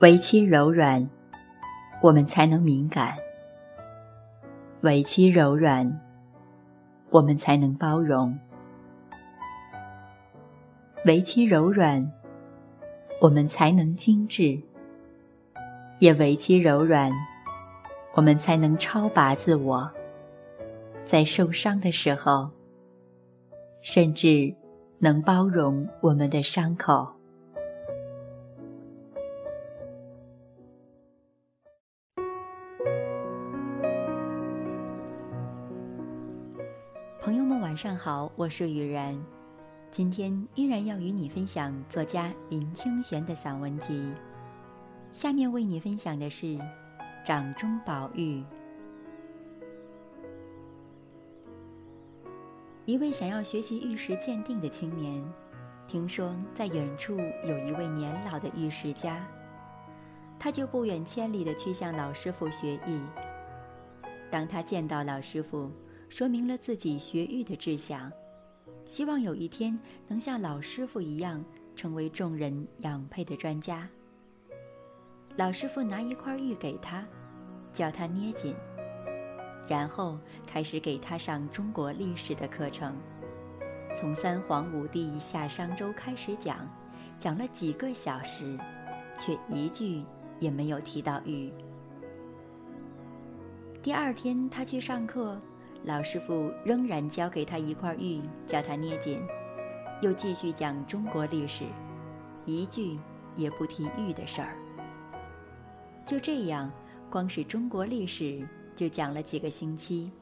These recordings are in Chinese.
为其柔软，我们才能敏感；为其柔软，我们才能包容；为其柔软，我们才能精致；也为其柔软，我们才能超拔自我。在受伤的时候，甚至能包容我们的伤口。友们，晚上好，我是雨然。今天依然要与你分享作家林清玄的散文集。下面为你分享的是《掌中宝玉》。一位想要学习玉石鉴定的青年，听说在远处有一位年老的玉石家，他就不远千里的去向老师傅学艺。当他见到老师傅，说明了自己学玉的志向，希望有一天能像老师傅一样成为众人仰佩的专家。老师傅拿一块玉给他，叫他捏紧，然后开始给他上中国历史的课程，从三皇五帝下商周开始讲，讲了几个小时，却一句也没有提到玉。第二天他去上课。老师傅仍然教给他一块玉，叫他捏紧，又继续讲中国历史，一句也不提玉的事儿。就这样，光是中国历史就讲了几个星期。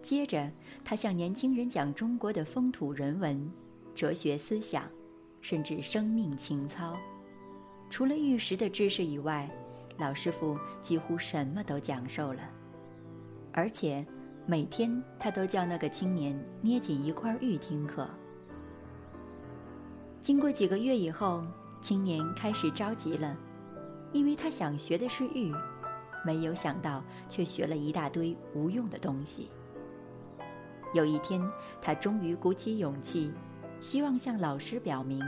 接着，他向年轻人讲中国的风土人文、哲学思想，甚至生命情操。除了玉石的知识以外，老师傅几乎什么都讲授了，而且。每天，他都叫那个青年捏紧一块玉听课。经过几个月以后，青年开始着急了，因为他想学的是玉，没有想到却学了一大堆无用的东西。有一天，他终于鼓起勇气，希望向老师表明，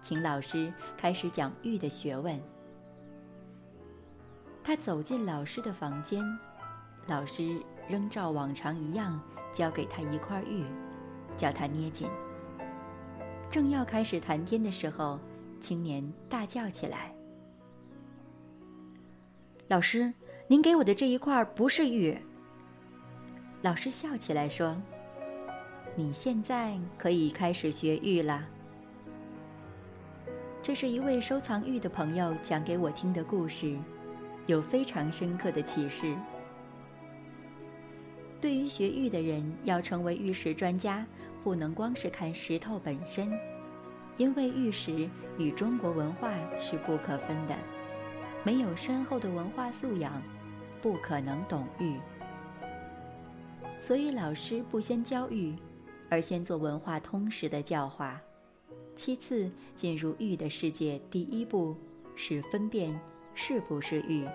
请老师开始讲玉的学问。他走进老师的房间，老师。仍照往常一样，交给他一块玉，叫他捏紧。正要开始谈天的时候，青年大叫起来：“老师，您给我的这一块不是玉。”老师笑起来说：“你现在可以开始学玉了。”这是一位收藏玉的朋友讲给我听的故事，有非常深刻的启示。对于学玉的人，要成为玉石专家，不能光是看石头本身，因为玉石与中国文化是不可分的。没有深厚的文化素养，不可能懂玉。所以老师不先教玉，而先做文化通识的教化。其次，进入玉的世界，第一步是分辨是不是玉。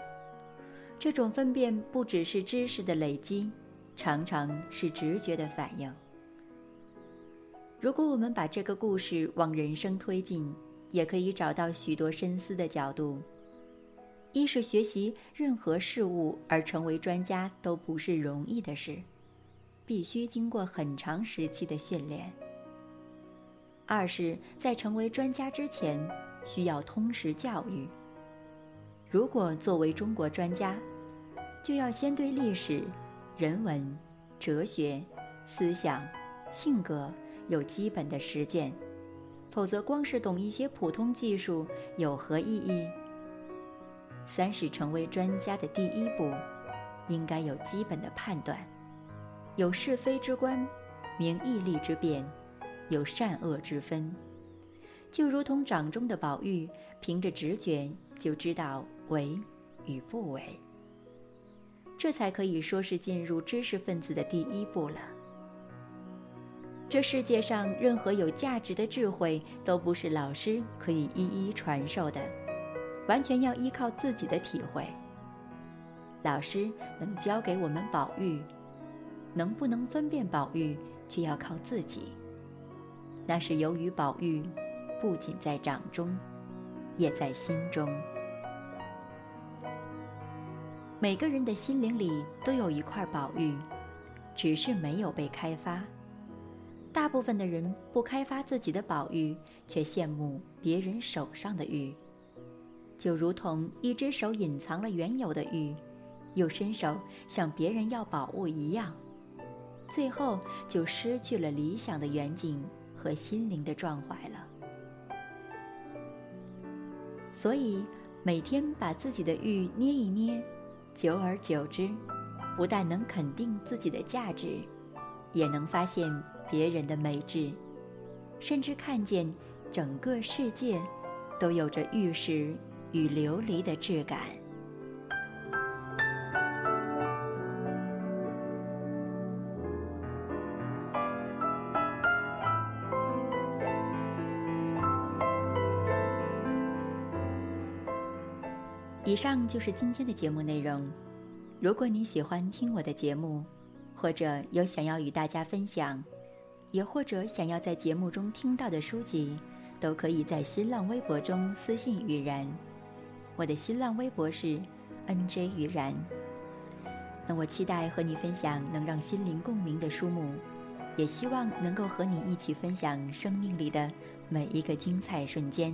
这种分辨不只是知识的累积。常常是直觉的反应。如果我们把这个故事往人生推进，也可以找到许多深思的角度。一是学习任何事物而成为专家都不是容易的事，必须经过很长时期的训练。二是，在成为专家之前，需要通识教育。如果作为中国专家，就要先对历史。人文、哲学、思想、性格有基本的实践，否则光是懂一些普通技术有何意义？三是成为专家的第一步，应该有基本的判断，有是非之观，明义利之辨，有善恶之分。就如同掌中的宝玉，凭着直觉就知道为与不为。这才可以说是进入知识分子的第一步了。这世界上任何有价值的智慧，都不是老师可以一一传授的，完全要依靠自己的体会。老师能教给我们宝玉，能不能分辨宝玉，却要靠自己。那是由于宝玉不仅在掌中，也在心中。每个人的心灵里都有一块宝玉，只是没有被开发。大部分的人不开发自己的宝玉，却羡慕别人手上的玉，就如同一只手隐藏了原有的玉，又伸手向别人要宝物一样，最后就失去了理想的远景和心灵的壮怀了。所以，每天把自己的玉捏一捏，久而久之，不但能肯定自己的价值，也能发现。别人的美质，甚至看见整个世界都有着玉石与琉璃的质感。以上就是今天的节目内容。如果你喜欢听我的节目，或者有想要与大家分享。也或者想要在节目中听到的书籍，都可以在新浪微博中私信雨然。我的新浪微博是 N J 雨然。那我期待和你分享能让心灵共鸣的书目，也希望能够和你一起分享生命里的每一个精彩瞬间。